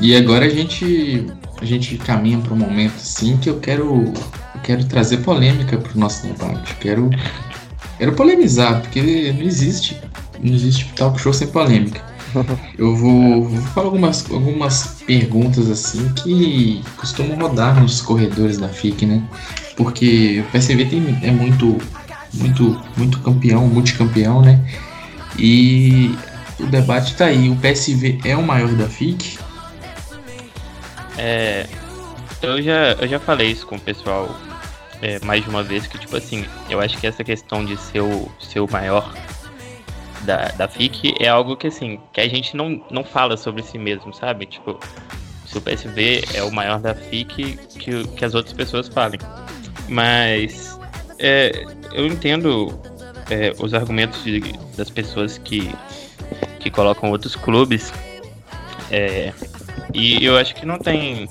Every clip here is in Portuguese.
E agora a gente a gente caminha para um momento assim que eu quero eu quero trazer polêmica para o nosso debate. Quero quero polemizar porque não existe não existe talk show sem polêmica. Eu vou, vou falar algumas, algumas perguntas assim que costumam rodar nos corredores da FIC, né? Porque o PSV tem, é muito, muito, muito campeão, multicampeão, né? E o debate tá aí. O PSV é o maior da FIC? É, eu já, eu já falei isso com o pessoal é, mais de uma vez, que tipo assim, eu acho que essa questão de ser o, ser o maior da, da FIC é algo que assim, que a gente não, não fala sobre si mesmo, sabe? Tipo, se o PSV é o maior da FIC, que, que as outras pessoas falem. Mas é, eu entendo é, os argumentos de, das pessoas que, que colocam outros clubes. É, e eu acho que não tem.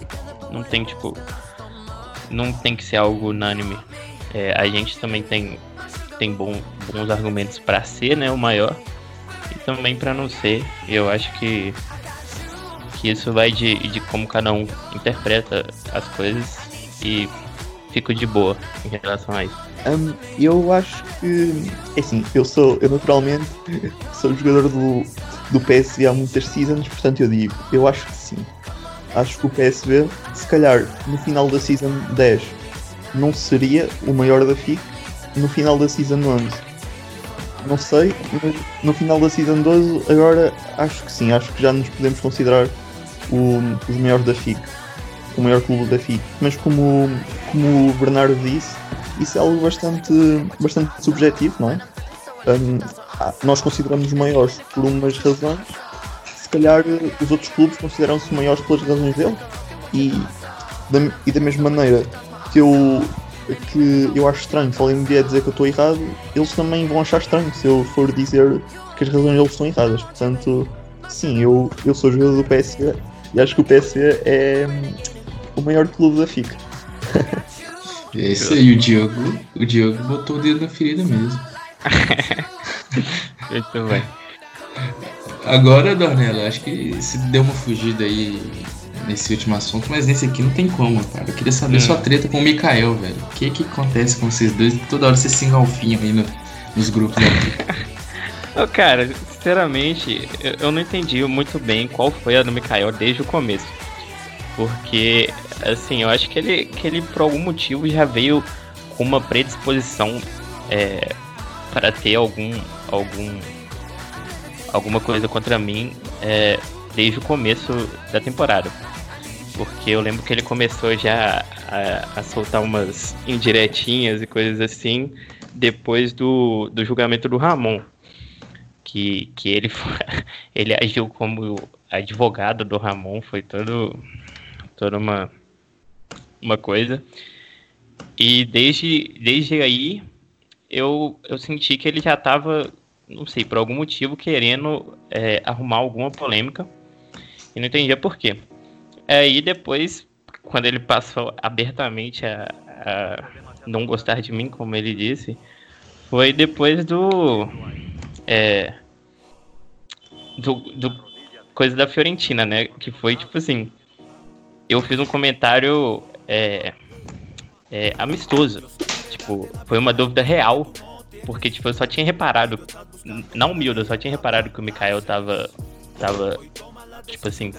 Não tem, tipo. Não tem que ser algo unânime. É, a gente também tem tem bom, bons argumentos para ser né, o maior e também para não ser. Eu acho que, que isso vai de, de como cada um interpreta as coisas e fico de boa em relação a isso. Um, eu acho que é assim, eu sou, eu naturalmente sou jogador do, do PSV há muitas seasons, portanto eu digo, eu acho que sim. Acho que o PSV, se calhar no final da season 10, não seria o maior da FIC, no final da Season 11. Não sei, mas no final da Season 12 agora acho que sim, acho que já nos podemos considerar o, os maiores da FIC, o maior clube da FIC. Mas como, como o Bernardo disse, isso é algo bastante, bastante subjetivo, não é? Um, nós consideramos os maiores por umas razões, se calhar os outros clubes consideram-se maiores pelas razões dele. E da, e da mesma maneira que eu que eu acho estranho, se alguém me vier dizer que eu estou errado, eles também vão achar estranho se eu for dizer que as razões deles estão erradas. Portanto, sim, eu, eu sou jogador do PSV e acho que o PSV é hum, o maior clube da FICA. É isso aí, o Diogo, o Diogo botou o dedo na ferida mesmo. Muito bem. Agora, Dornella, acho que se deu uma fugida aí nesse último assunto, mas nesse aqui não tem como, cara. Eu queria saber hum. sua treta com o Mikael, velho. O que que acontece com vocês dois? Toda hora vocês se engalfinham aí no, nos grupos aqui. oh, cara, sinceramente, eu, eu, não entendi muito bem qual foi a do Mikael desde o começo. Porque, assim, eu acho que ele, que ele por algum motivo já veio com uma predisposição é, para ter algum, algum alguma coisa contra mim é, desde o começo da temporada porque eu lembro que ele começou já a, a soltar umas indiretinhas e coisas assim depois do, do julgamento do Ramon. Que, que ele, ele agiu como advogado do Ramon, foi todo, toda uma, uma coisa. E desde, desde aí eu, eu senti que ele já estava, não sei, por algum motivo, querendo é, arrumar alguma polêmica. E não entendia por quê. Aí depois, quando ele passou abertamente a, a não gostar de mim, como ele disse, foi depois do. É, do, do coisa da Fiorentina, né? Que foi tipo assim. Eu fiz um comentário é, é, amistoso. Tipo, foi uma dúvida real. Porque, tipo, eu só tinha reparado. Não humilde, eu só tinha reparado que o Mikael tava. Tava. Tipo assim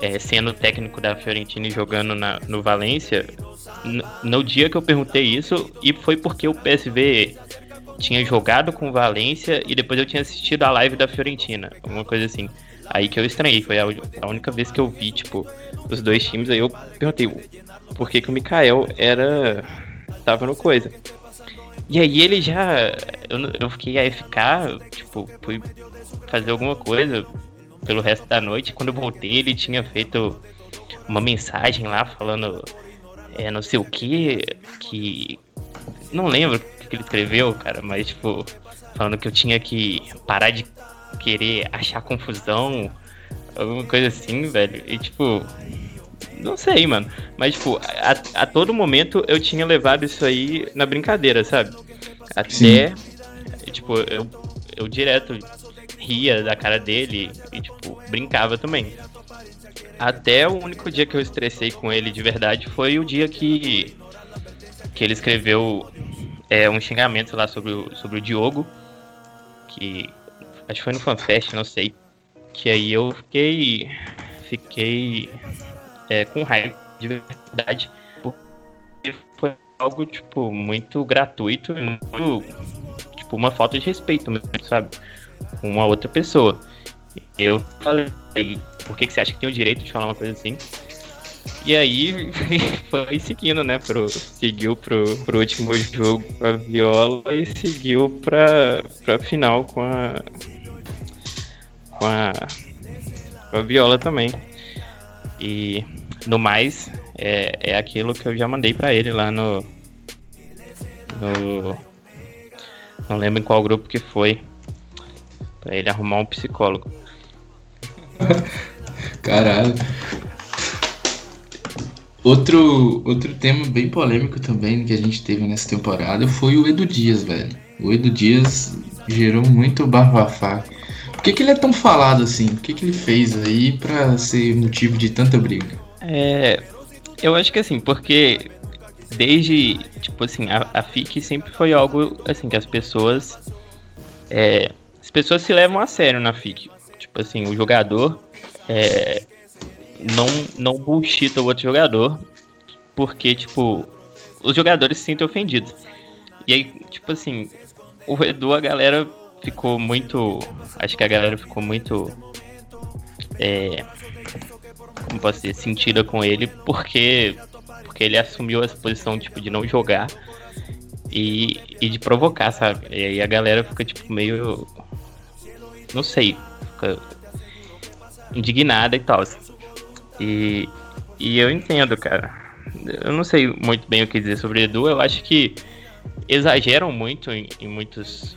é, sendo técnico da Fiorentina e jogando na, no Valência, no dia que eu perguntei isso, e foi porque o PSV tinha jogado com o Valência e depois eu tinha assistido a live da Fiorentina, alguma coisa assim. Aí que eu estranhei, foi a, a única vez que eu vi, tipo, os dois times, aí eu perguntei por que, que o Mikael era. tava no coisa. E aí ele já. Eu, eu fiquei AFK, tipo, fui fazer alguma coisa, pelo resto da noite. Quando eu voltei, ele tinha feito uma mensagem lá falando é, não sei o que, que. Não lembro o que ele escreveu, cara, mas tipo, falando que eu tinha que parar de querer achar confusão, alguma coisa assim, velho. E tipo. Não sei, mano. Mas, tipo, a, a todo momento eu tinha levado isso aí na brincadeira, sabe? Até. Sim. Tipo, eu, eu direto ria da cara dele e, tipo, brincava também. até o único dia que eu estressei com ele de verdade foi o dia que, que ele escreveu é, um xingamento lá sobre o, sobre o Diogo, que acho que foi no FanFest, não sei. Que aí eu fiquei. Fiquei é, com raiva de verdade. Porque foi algo, tipo, muito gratuito, muito, tipo, uma falta de respeito mesmo, sabe? Com uma outra pessoa. Eu falei, por que, que você acha que tem o direito de falar uma coisa assim? E aí foi seguindo, né? Pro, seguiu pro, pro último jogo com a Viola e seguiu pra, pra final com a. Com a. Com a Viola também. E no mais, é, é aquilo que eu já mandei para ele lá no. No. Não lembro em qual grupo que foi. Pra ele arrumar um psicólogo. Caralho. Outro, outro tema bem polêmico também que a gente teve nessa temporada foi o Edu Dias, velho. O Edu Dias gerou muito bafafá. Por que, que ele é tão falado assim? O que, que ele fez aí pra ser motivo de tanta briga? É. Eu acho que assim, porque desde, tipo assim, a, a FIC sempre foi algo assim que as pessoas. É, as pessoas se levam a sério na FIC. Tipo assim, o jogador é, não, não bullshita o outro jogador, porque, tipo, os jogadores se sentem ofendidos. E aí, tipo assim, o Edu, a galera ficou muito. Acho que a galera ficou muito. É, como posso dizer, sentida com ele, porque, porque ele assumiu essa posição, tipo, de não jogar e, e de provocar, sabe? E aí a galera fica, tipo, meio. Não sei, fica indignada e tal. E, e eu entendo, cara. Eu não sei muito bem o que dizer sobre Edu. Eu acho que exageram muito em, em muitos.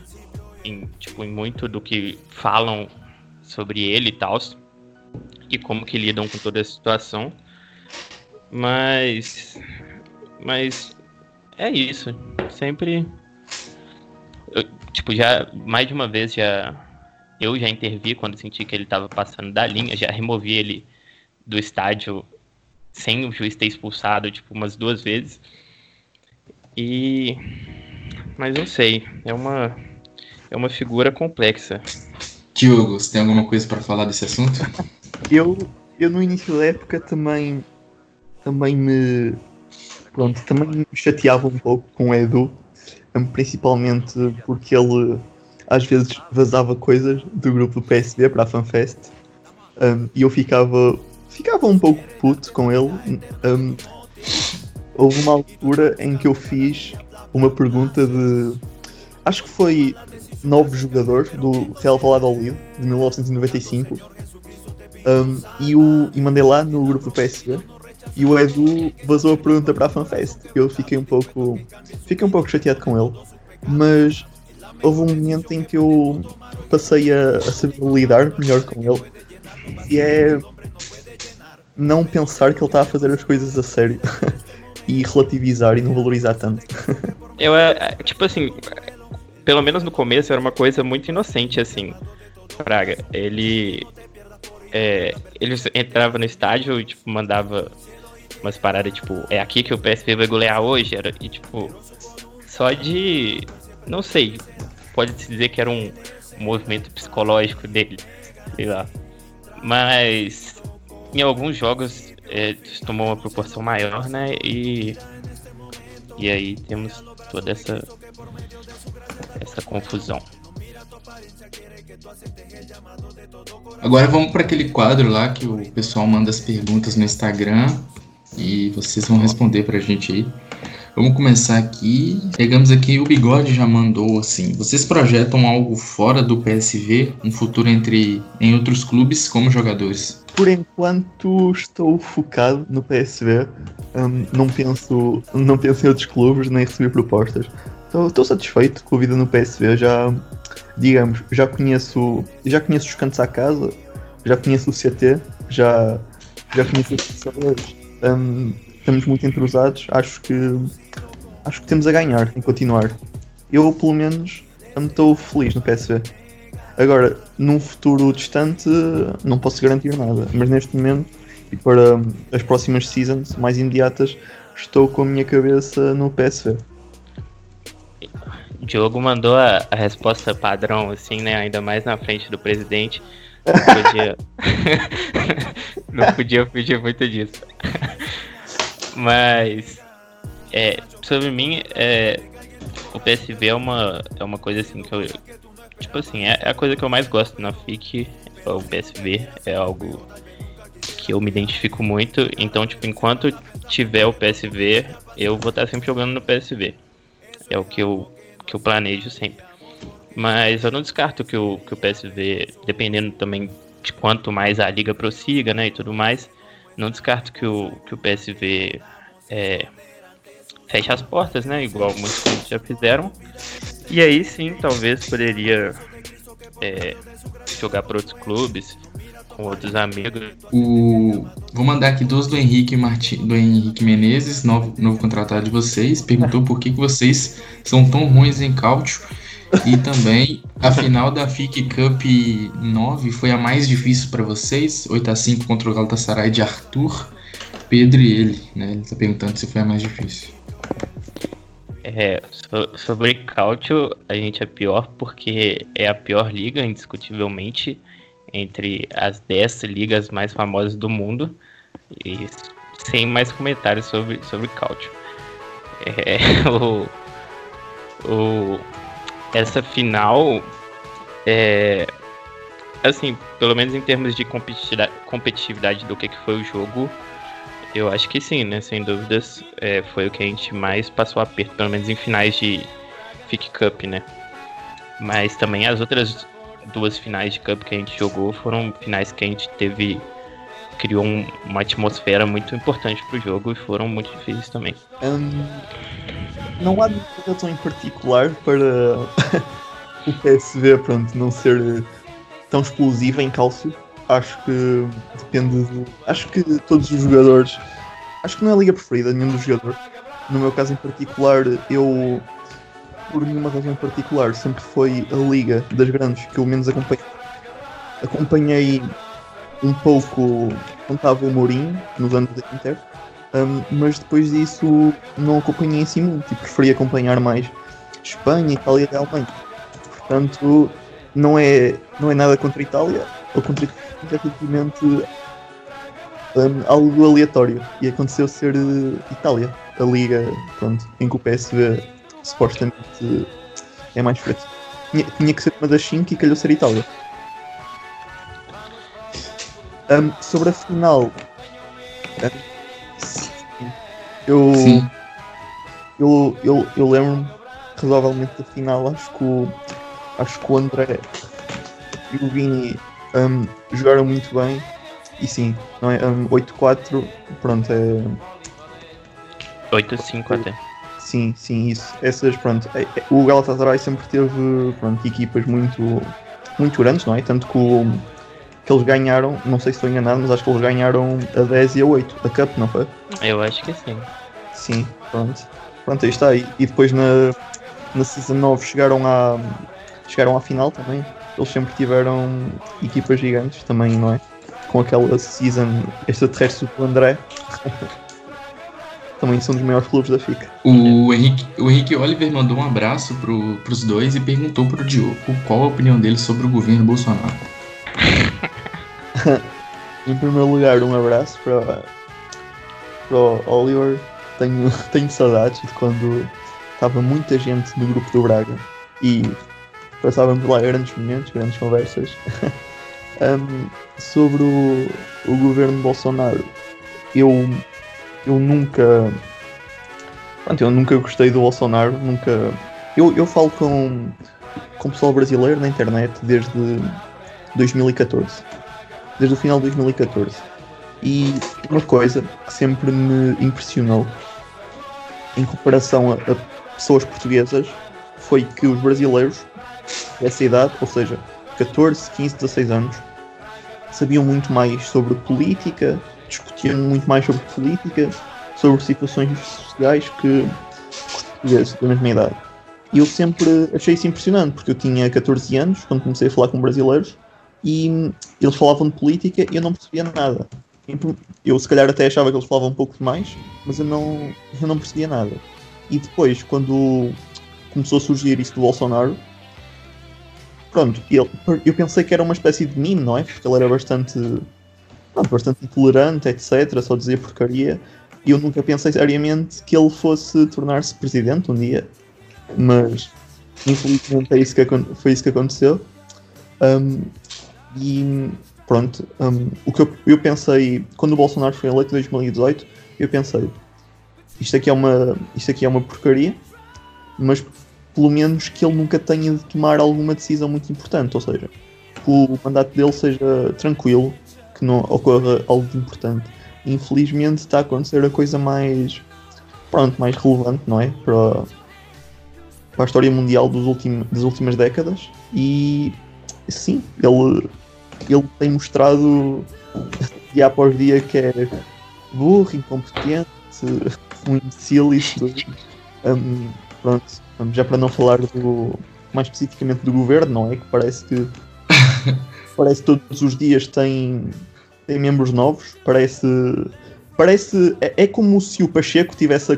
Em, tipo, em muito do que falam sobre ele e tal. E como que lidam com toda a situação. Mas. Mas. É isso. Sempre. Eu, tipo, já. Mais de uma vez já. Eu já intervi quando senti que ele estava passando da linha, já removi ele do estádio sem o juiz ter expulsado, tipo, umas duas vezes. E. Mas não sei, é uma. É uma figura complexa. Diogo, você tem alguma coisa para falar desse assunto? eu, eu no início da época também. Também me. Pronto, também me chateava um pouco com o Edu, principalmente porque ele às vezes vazava coisas do grupo do PSV para a FanFest um, e eu ficava ficava um pouco puto com ele. Um, houve uma altura em que eu fiz uma pergunta de. Acho que foi novo jogador do Real Valladolid de 1995 um, e, o, e mandei lá no grupo do PSV e o Edu vazou a pergunta para a FanFest. Eu fiquei um pouco fiquei um pouco chateado com ele, mas houve um momento em que eu passei a, a saber lidar melhor com ele e é não pensar que ele está a fazer as coisas a sério e relativizar e não valorizar tanto. Eu, é, é, tipo assim, pelo menos no começo era uma coisa muito inocente, assim, Praga. Ele. É, ele entrava no estádio e, tipo, mandava umas paradas, tipo, é aqui que o PSV vai golear hoje, era, e, tipo, só de. Não sei, pode-se dizer que era um movimento psicológico dele, sei lá. Mas em alguns jogos é, tomou uma proporção maior, né? E, e aí temos toda essa, essa confusão. Agora vamos para aquele quadro lá que o pessoal manda as perguntas no Instagram e vocês vão responder para a gente aí. Vamos começar aqui. Pegamos aqui, o Bigode já mandou assim: vocês projetam algo fora do PSV, um futuro entre em outros clubes como jogadores? Por enquanto estou focado no PSV. Um, não penso, não penso em outros clubes nem receber propostas. Estou satisfeito com a vida no PSV. Já, digamos, já conheço, já conheço os cantos à casa, já conheço o CT, já, já conheço as pessoas. Um, estamos muito entrosados. Acho que acho que temos a ganhar em continuar. Eu, pelo menos, estou feliz no PSV. Agora, num futuro distante, não posso garantir nada, mas neste momento E para hum, as próximas seasons mais imediatas, estou com a minha cabeça no PSV. Diogo mandou a, a, resposta padrão, assim, né? Ainda mais na frente do presidente. Não podia, não podia fugir muito disso. Mas, é, sobre mim, é, o PSV é uma, é uma coisa assim que eu. Tipo assim, é, é a coisa que eu mais gosto na FIC. É o PSV é algo que eu me identifico muito. Então, tipo, enquanto tiver o PSV, eu vou estar sempre jogando no PSV. É o que eu que eu planejo sempre. Mas eu não descarto que o, que o PSV, dependendo também de quanto mais a liga prossiga, né, e tudo mais, não descarto que o, que o PSV é, feche as portas, né, igual muitos clubes já fizeram. E aí sim, talvez poderia é, jogar para outros clubes, com outros amigos. O... Vou mandar aqui duas do Henrique Marti... do Henrique Menezes, novo, novo contratado de vocês. Perguntou por que, que vocês são tão ruins em cálcio. E também a final da FIC Cup 9 foi a mais difícil para vocês. 8 a 5 contra o Galatasaray de Arthur, Pedro e ele. Né? Ele tá perguntando se foi a mais difícil. É, sobre cálcio, a gente é pior porque é a pior liga, indiscutivelmente entre as 10 ligas mais famosas do mundo. E sem mais comentários sobre, sobre Cálcio. É, o, o, essa final, é, assim, pelo menos em termos de competitividade, do que, que foi o jogo, eu acho que sim, né? Sem dúvidas, é, foi o que a gente mais passou aperto, pelo menos em finais de FIC Cup, né? Mas também as outras duas finais de Cup que a gente jogou foram finais que a gente teve criou um, uma atmosfera muito importante pro jogo e foram muito difíceis também. Um, não há nenhuma razão em particular para o PSV pronto, não ser tão explosivo em cálcio. Acho que depende de, Acho que todos os jogadores. Acho que não é a liga preferida nenhum dos jogadores. No meu caso em particular, eu por nenhuma razão particular, sempre foi a Liga das Grandes que eu menos acompanhei. Acompanhei um pouco estava o Mourinho, nos anos da Inter, um, mas depois disso não acompanhei assim muito e preferi acompanhar mais Espanha, Itália e Alemanha. Portanto, não é, não é nada contra a Itália, ou contra a simplesmente um, algo aleatório. E aconteceu ser uh, Itália, a liga pronto, em que o PSV supostamente é mais preto. Tinha, tinha que ser uma das 5 e calhou ser Itália. Um, sobre a final, eu, eu, eu, eu lembro-me razoavelmente da final. Acho que o, acho que o André e o Vini um, jogaram muito bem. E sim, não é? Um, 8-4, pronto, é. 8-5 até. Sim, sim, isso. Essas, pronto. É, é, o Galatasaray sempre teve pronto, equipas muito, muito grandes, não é? Tanto que, o, que eles ganharam, não sei se estou enganado, mas acho que eles ganharam a 10 e a 8, a Cup, não foi? Eu acho que sim. Sim, pronto. Pronto, aí está. E, e depois na, na Season 9 chegaram à, chegaram à final também. Eles sempre tiveram equipas gigantes também, não é? Com aquela Season extraterrestre do André. também são dos maiores clubes da FICA. O Henrique, o Henrique Oliver mandou um abraço pro, pros dois e perguntou pro Diogo qual a opinião dele sobre o governo Bolsonaro. Em primeiro lugar, um abraço para, o Oliver. Tenho, tenho saudades de quando estava muita gente no grupo do Braga e passávamos lá grandes momentos, grandes conversas. um, sobre o, o governo Bolsonaro, eu eu nunca. Pronto, eu nunca gostei do Bolsonaro, nunca. Eu, eu falo com, com pessoal brasileiro na internet desde 2014. Desde o final de 2014. E uma coisa que sempre me impressionou em comparação a, a pessoas portuguesas foi que os brasileiros dessa idade, ou seja, 14, 15, 16 anos, sabiam muito mais sobre política, discutiam muito mais sobre política, sobre situações sociais que os portugueses da mesma idade. E eu sempre achei isso impressionante, porque eu tinha 14 anos quando comecei a falar com brasileiros e eles falavam de política e eu não percebia nada. eu se calhar até achava que eles falavam um pouco mais, mas eu não, eu não percebia nada. E depois, quando começou a surgir isso do Bolsonaro, pronto, ele, eu pensei que era uma espécie de meme, não é? Porque ele era bastante, pronto, bastante intolerante, etc. Só dizia porcaria. E eu nunca pensei seriamente que ele fosse tornar-se presidente um dia. Mas infelizmente é isso que, foi isso que aconteceu. Um, e pronto, um, o que eu, eu, pensei, quando o Bolsonaro foi eleito em 2018, eu pensei, isto aqui é uma, isto aqui é uma porcaria, mas pelo menos que ele nunca tenha de tomar alguma decisão muito importante, ou seja, que o mandato dele seja tranquilo, que não ocorra algo de importante. Infelizmente está a acontecer a coisa mais, pronto, mais relevante, não é? Para, para a história mundial dos ultim, das últimas décadas e sim, ele, ele tem mostrado dia após dia que é burro, incompetente, um imbecil isto. Um, pronto, já para não falar do mais especificamente do governo, não é? Que parece que parece que todos os dias tem, tem membros novos, parece parece é, é como se o Pacheco tivesse a,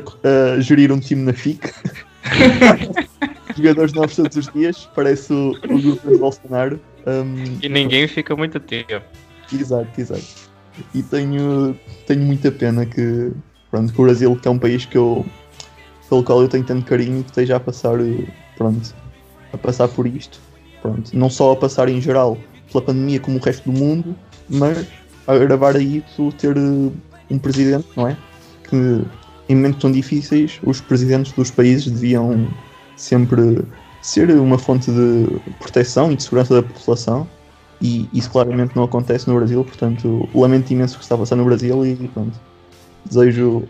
a gerir um time na FIC. jogadores novos todos os dias, parece o, o grupo de Bolsonaro. Um, e ninguém fica muito tempo. Exato, exato. E tenho, tenho muita pena que, pronto, que o Brasil, que é um país que eu, pelo qual eu tenho tanto carinho, que esteja a passar, pronto, a passar por isto. Pronto, não só a passar em geral pela pandemia como o resto do mundo, mas a gravar a isso ter um presidente, não é? Que em momentos tão difíceis os presidentes dos países deviam sempre ser uma fonte de proteção e de segurança da população e isso claramente não acontece no Brasil, portanto lamento imenso o que está a passar no Brasil e pronto, desejo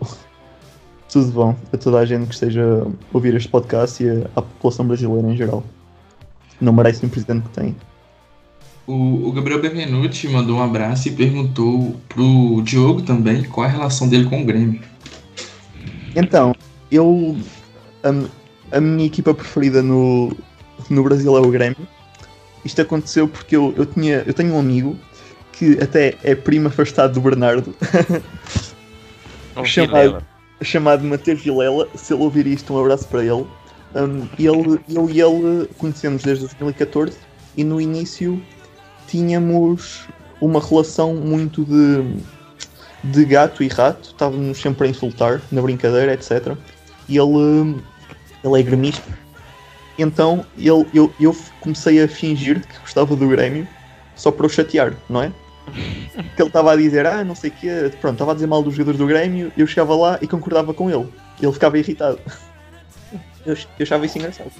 tudo bom a toda a gente que esteja a ouvir este podcast e à população brasileira em geral. Não merece um presidente que tem. O, o Gabriel Benvenuti mandou um abraço e perguntou pro Diogo também qual a relação dele com o Grêmio. Então, eu. Um, a minha equipa preferida no, no Brasil é o Grêmio. Isto aconteceu porque eu, eu, tinha, eu tenho um amigo que até é primo afastado do Bernardo. chamado, chamado Mateus Vilela. Se ele ouvir isto, um abraço para ele. Um, ele eu e ele conhecemos desde 2014 e no início tínhamos uma relação muito de, de gato e rato, estávamos sempre a insultar, na brincadeira, etc. E ele ele é gremista. Então ele, eu, eu comecei a fingir que gostava do Grêmio só para o chatear, não é? Que ele estava a dizer, ah, não sei o quê, pronto, estava a dizer mal dos jogadores do Grêmio, eu chegava lá e concordava com ele. Ele ficava irritado. Eu, eu achava isso engraçado.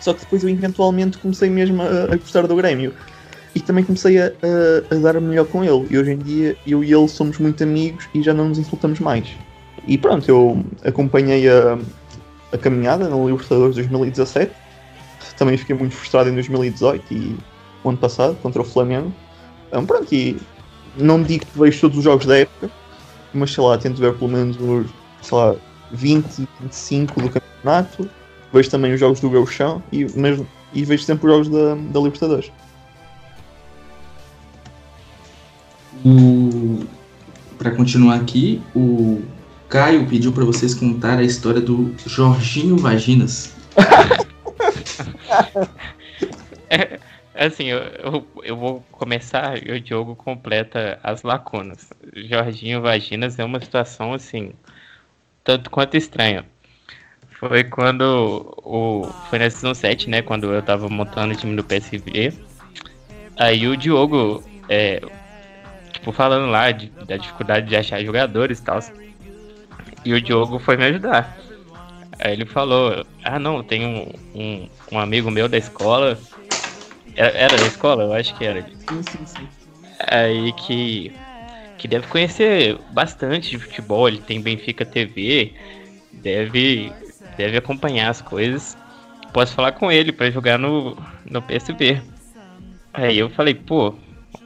Só que depois eu eventualmente comecei mesmo a, a gostar do Grêmio. E também comecei a, a, a dar melhor com ele. E hoje em dia eu e ele somos muito amigos e já não nos insultamos mais. E pronto, eu acompanhei a, a caminhada no Libertadores 2017. Também fiquei muito frustrado em 2018 e o ano passado contra o Flamengo. Um, pronto, e não digo que vejo todos os jogos da época, mas sei lá, tento ver pelo menos os sei lá, 20, 25 do campeonato. Vejo também os jogos do Gauchão e, mesmo, e vejo sempre os jogos da, da Libertadores. Para continuar aqui, o Caio pediu para vocês contar a história do Jorginho Vaginas. é, assim, eu, eu, eu, vou começar o Diogo completa as lacunas. Jorginho Vaginas é uma situação, assim, tanto quanto estranha. Foi quando o. Foi na Season 7, né? Quando eu tava montando o time do PSV. Aí o Diogo, é, tipo, falando lá de, da dificuldade de achar jogadores e tal. E o Diogo foi me ajudar. Aí ele falou: Ah, não, tem um, um, um amigo meu da escola. Era, era, da escola? Eu acho que era. Sim, sim, sim. Aí que, que deve conhecer bastante de futebol. Ele tem Benfica TV, deve, deve acompanhar as coisas. Posso falar com ele para jogar no, no PSB. Aí eu falei: Pô,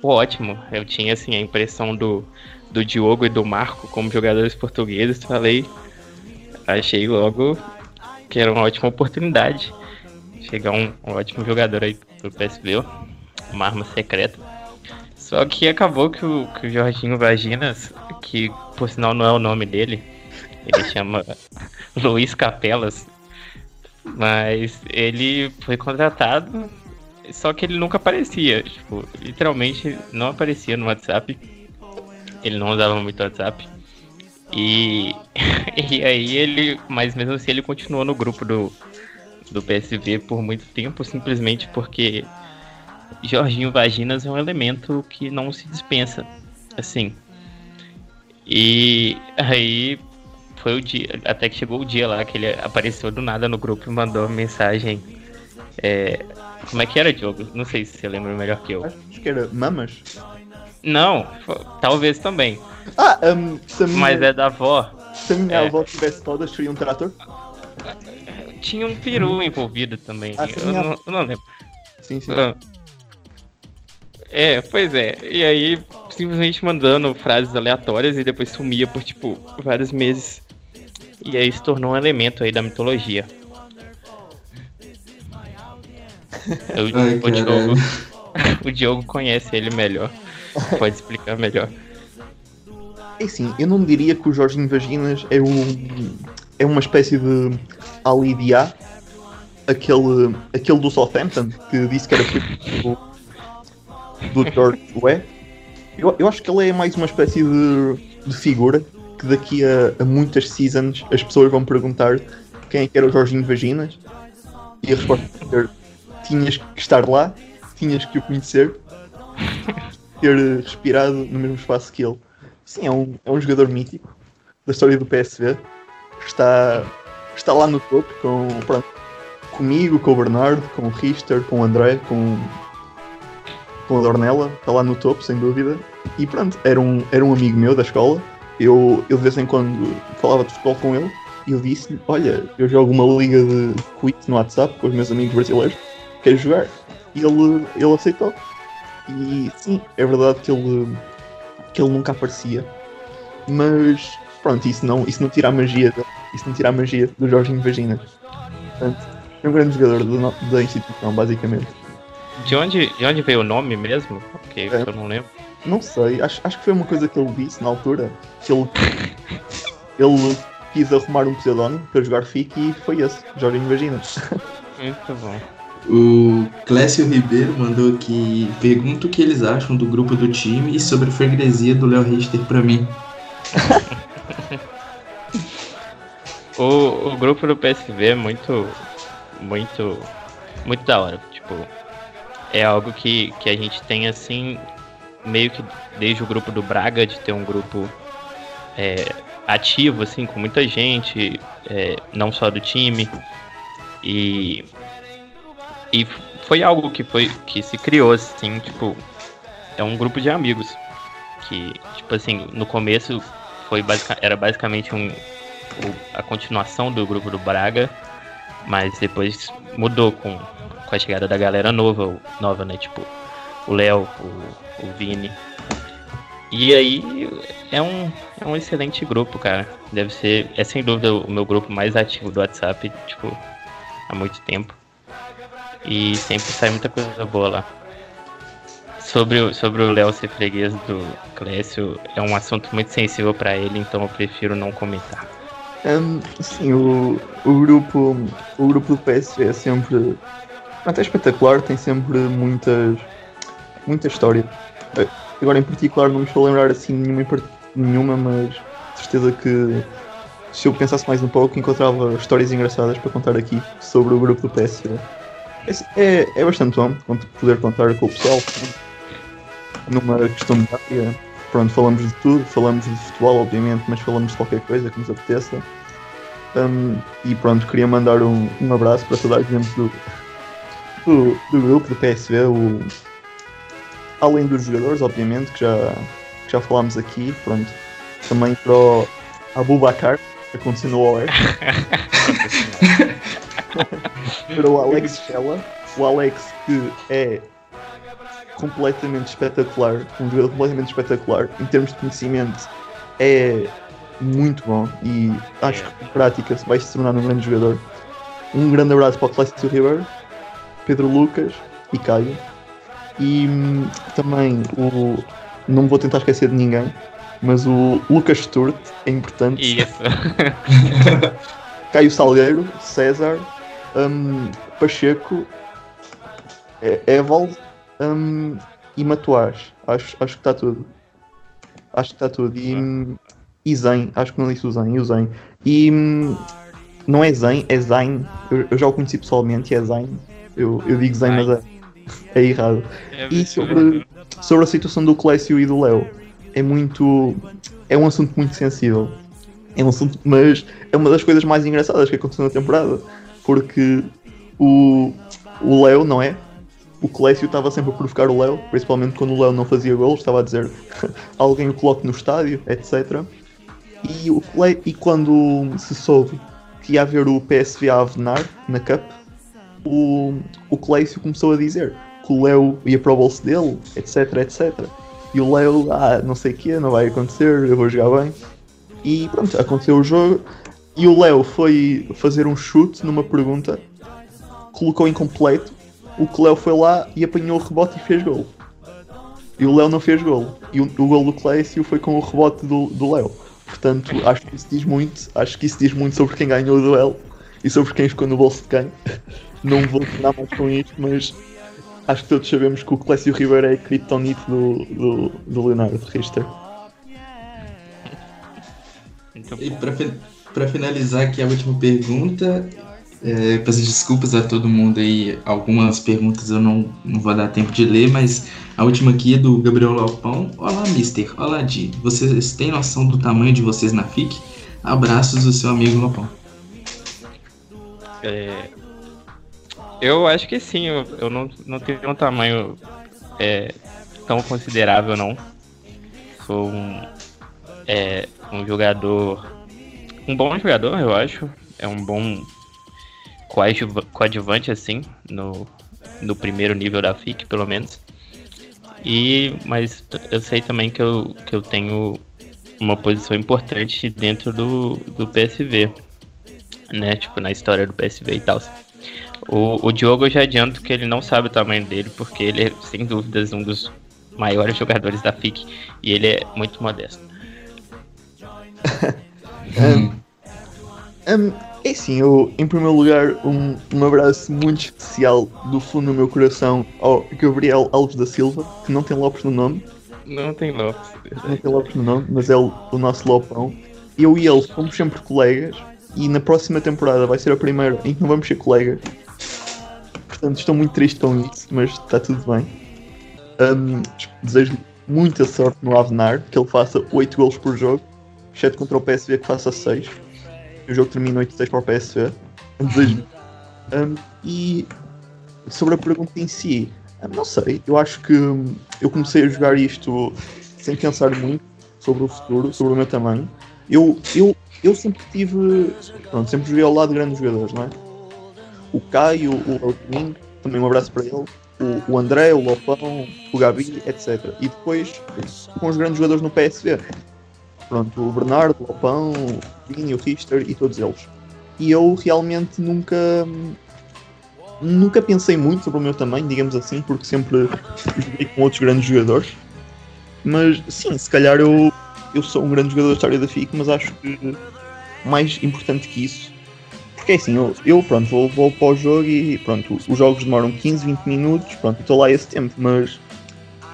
ótimo. Eu tinha assim a impressão do do Diogo e do Marco como jogadores portugueses, falei, achei logo que era uma ótima oportunidade chegar um, um ótimo jogador aí pro PSV, uma arma secreta. Só que acabou que o, que o Jorginho Vaginas, que por sinal não é o nome dele, ele chama Luiz Capelas, mas ele foi contratado, só que ele nunca aparecia, tipo, literalmente não aparecia no WhatsApp. Ele não usava muito WhatsApp. E, e aí ele, mas mesmo assim ele continuou no grupo do, do PSV por muito tempo, simplesmente porque Jorginho Vaginas é um elemento que não se dispensa, assim. E aí foi o dia, até que chegou o dia lá que ele apareceu do nada no grupo e mandou mensagem. É, como é que era, Diogo? Não sei se você lembra melhor que eu. Acho que era Mamas. Não, talvez também. Ah, um, se minha, Mas é da avó. se a minha é. avó tivesse todas, seria um trator? Tinha um peru envolvido também. Ah, eu, a- não, eu não lembro. Sim, sim. Ah. É, pois é. E aí, simplesmente mandando frases aleatórias e depois sumia por, tipo, vários meses. E aí se tornou um elemento aí da mitologia. Eu- Ai, o, Diogo, o Diogo conhece ele melhor. Pode explicar melhor. É assim, eu não diria que o Jorginho Vaginas é um é uma espécie de Ali aquele, aquele do Southampton que disse que era filho do, do George Weah. Eu, eu acho que ele é mais uma espécie de, de figura que daqui a, a muitas seasons as pessoas vão perguntar quem é que era o Jorginho Vaginas e a resposta ser tinhas que estar lá, tinhas que o conhecer, ter respirado no mesmo espaço que ele. Sim, é um, é um jogador mítico da história do PSV. Está, está lá no topo com, pronto, comigo, com o Bernardo, com o Richter, com o André, com, com a Dornella. Está lá no topo, sem dúvida. E pronto, era um, era um amigo meu da escola. Eu, eu de vez em quando falava de futebol com ele e eu disse-lhe: Olha, eu jogo uma liga de quiz no WhatsApp com os meus amigos brasileiros, quero jogar. E ele, ele aceitou. E sim, é verdade que ele, que ele nunca aparecia. Mas pronto, isso não, isso não tira a magia dele. Isso não tira a magia do Jorginho Vagina. Portanto, é um grande jogador do da instituição, basicamente. De onde, de onde veio o nome mesmo? Porque É. eu não lembro. Não sei, acho, acho que foi uma coisa que ele disse na altura. Que ele, ele quis arrumar um pseudónimo para jogar FIC e foi esse, Jorginho Vagina. Muito bom. O Clécio Ribeiro mandou aqui pergunta o que eles acham do grupo do time e sobre a freguesia do Léo Richter pra mim. O, o grupo do PSV é muito, muito, muito da hora. Tipo, é algo que, que a gente tem assim, meio que desde o grupo do Braga, de ter um grupo é, ativo, assim, com muita gente, é, não só do time. E, e foi algo que foi que se criou, assim, tipo, é um grupo de amigos. Que, tipo assim, no começo foi basica, era basicamente um, a continuação do grupo do Braga, mas depois mudou com, com a chegada da galera nova, nova, né? Tipo, o Léo, o, o Vini. E aí é um, é um excelente grupo, cara. Deve ser, é sem dúvida o meu grupo mais ativo do WhatsApp, tipo, há muito tempo. E sempre sai muita coisa boa lá. Sobre, o- sobre o Léo ser freguês do Clécio, é um assunto muito sensível pra ele, então eu prefiro não comentar. Hum, sim, o, o, grupo, o grupo do PSV é sempre. Pronto, é espetacular, tem sempre muitas. muita história. Eh, Agora em particular não me estou a lembrar assim nenhuma, nenhuma mas certeza que se eu pensasse mais um pouco encontrava histórias engraçadas para contar aqui sobre o grupo do PSV. É, é, bastante bom poder contar com o pessoal numa questão de área. Pronto, falamos de tudo, falamos de futebol, obviamente, mas falamos de qualquer coisa que nos apeteça. Um, e pronto, queria mandar um, um abraço para toda a gente do, do, do grupo, do PSV, o, além dos jogadores, obviamente, que já, que já falámos aqui, pronto, também para o Abubacar, que aconteceu no OE, para o Alex Chella, o Alex que é completamente espetacular, um jogador completamente espetacular, em termos de conhecimento, é muito bom e acho que na prática vai se tornar um grande jogador. Um grande abraço para o Clécio Ribeiro, Pedro Lucas e Caio. E hum, também o. Não vou tentar esquecer de ninguém, mas o Lucas Sturt é importante. Isso. Caio Salgueiro, César, hum, Pacheco, é- Evald hum, e Matuás. Acho, acho que está tudo. Acho que está tudo. E, hum, e Zen, acho que não disse o Zen, e o Zen. E não é Zen, é Zain. Eu, eu já o conheci pessoalmente é Zain. Eu, eu digo Zen, mas é, é errado. E sobre, sobre a situação do Clécio e do Léo, é muito. É um assunto muito sensível. É um assunto, mas é uma das coisas mais engraçadas que aconteceu na temporada. Porque o, Léo, não é? O Clécio estava sempre a provocar o Léo, principalmente quando o Léo não fazia gols, estava a dizer alguém o coloque no estádio, etc. E, o Clé, e quando se soube que ia haver o PSV a Avenar na Cup, o, o Clécio começou a dizer que o Léo ia para o bolso dele, etc, etc. E o Léo, ah, não sei o que, não vai acontecer, eu vou jogar bem. E pronto, aconteceu o jogo. E o Léo foi fazer um chute numa pergunta, colocou incompleto. O que Léo foi lá e apanhou o rebote e fez gol. E o Léo não fez gol. E o, o gol do Clécio foi com o rebote do, do Léo. Portanto, acho que isso diz muito. Acho que isso diz muito sobre quem ganhou o duelo e sobre quem ficou no bolso de quem. Não vou terminar mais com isto, mas acho que todos sabemos que o Clécio Ribeiro é a criptonite do, do, do Leonardo Richter. Muito E para pra finalizar aqui a última pergunta, é, peço desculpas a todo mundo aí, algumas perguntas eu não, não vou dar tempo de ler, mas a última aqui é do Gabriel Lopão. Olá, Mister. Olá, Di. Vocês têm noção do tamanho de vocês na FIC? Abraços do seu amigo Lopão. É, eu acho que sim, eu, eu não, não tenho um tamanho é, tão considerável não. Sou um, é, um jogador. Um bom jogador, eu acho. É um bom coadjuva- coadjuvante, assim, no, no primeiro nível da FIC, pelo menos. E, mas eu sei também que eu, que eu tenho uma posição importante dentro do, do PSV né? Tipo, na história do PSV e tal. O, o Diogo eu já adianto que ele não sabe o tamanho dele, porque ele é, sem dúvidas, um dos maiores jogadores da FIC e ele é muito modesto. Hum, é assim, eu, em primeiro lugar, um, um abraço muito especial do fundo do meu coração ao Gabriel Alves da Silva, que não tem Lopes no nome, Não tem Lopes. não tem Lopes no nome, mas é o, o nosso Lopão. Eu e ele fomos sempre colegas e na próxima temporada vai ser a primeira em que não vamos ser colegas. Portanto, estou muito triste com isso, mas está tudo bem. Hum, desejo muita sorte no Avenar, que ele faça 8 golos por jogo, exceto contra o PSV que faça 6. O jogo termina 8-6 para o PSV. Desejo. Hum, e sobre a pergunta em si, não sei, eu acho que hum, eu comecei a jogar isto sem pensar muito sobre o futuro, sobre o meu tamanho. Eu, eu, eu sempre tive. Pronto, sempre joguei ao lado de grandes jogadores, não é? O Caio, o Alvin, também um abraço para ele. O, o André, o Lopão, o Gabi, etc. E depois com os grandes jogadores no PSV. Pronto, o Bernardo, o Lopão, o Vini, o Richter e todos eles. E eu realmente nunca. Nunca pensei muito sobre o meu tamanho, digamos assim, porque sempre joguei com outros grandes jogadores. Mas sim, se calhar eu, eu sou um grande jogador da história da FIC, mas acho que mais importante que isso. Porque é assim, eu, eu pronto, vou, vou para o jogo e pronto, os jogos demoram 15, 20 minutos, pronto, estou lá esse tempo, mas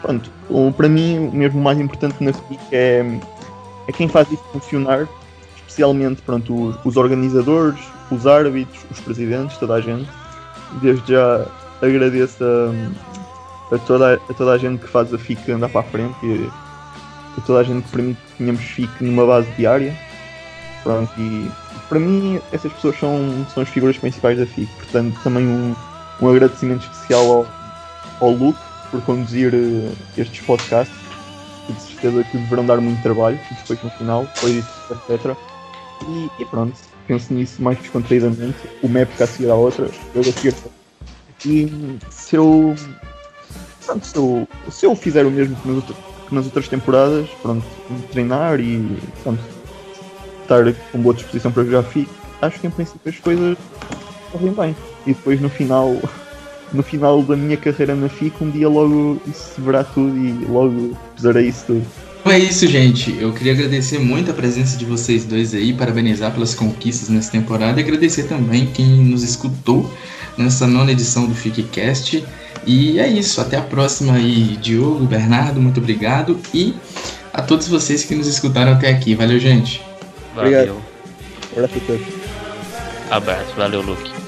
pronto, para mim o mesmo mais importante na FIC é, é quem faz isso funcionar, especialmente pronto, os, os organizadores, os árbitros, os presidentes, toda a gente. Desde já agradeço a, a, toda, a toda a gente que faz a FIC andar para a frente e a toda a gente que permite que tenhamos FIC numa base diária. Pronto, e para mim essas pessoas são, são as figuras principais da FIC, portanto também um, um agradecimento especial ao, ao Luke por conduzir eh, estes podcasts, de certeza que deverão dar muito trabalho, depois no final, etc. E, e pronto, penso nisso mais descontraídamente, o map fica a seguir à outra, eu a seguir. E se eu, pronto, se eu, se eu fizer o mesmo que nas outras, que nas outras temporadas, pronto, treinar e pronto, estar com boa disposição para jogar FIC, acho que em princípio as coisas correm bem. E depois no final no final da minha carreira na FIC, um dia logo isso se verá tudo e logo pesarei isso tudo. Então é isso, gente. Eu queria agradecer muito a presença de vocês dois aí, parabenizar pelas conquistas nessa temporada e agradecer também quem nos escutou nessa nona edição do FICCast. E é isso, até a próxima aí, Diogo, Bernardo, muito obrigado. E a todos vocês que nos escutaram até aqui. Valeu, gente. Valeu. Obrigado. Abraço a todos. Abraço, valeu, Luke.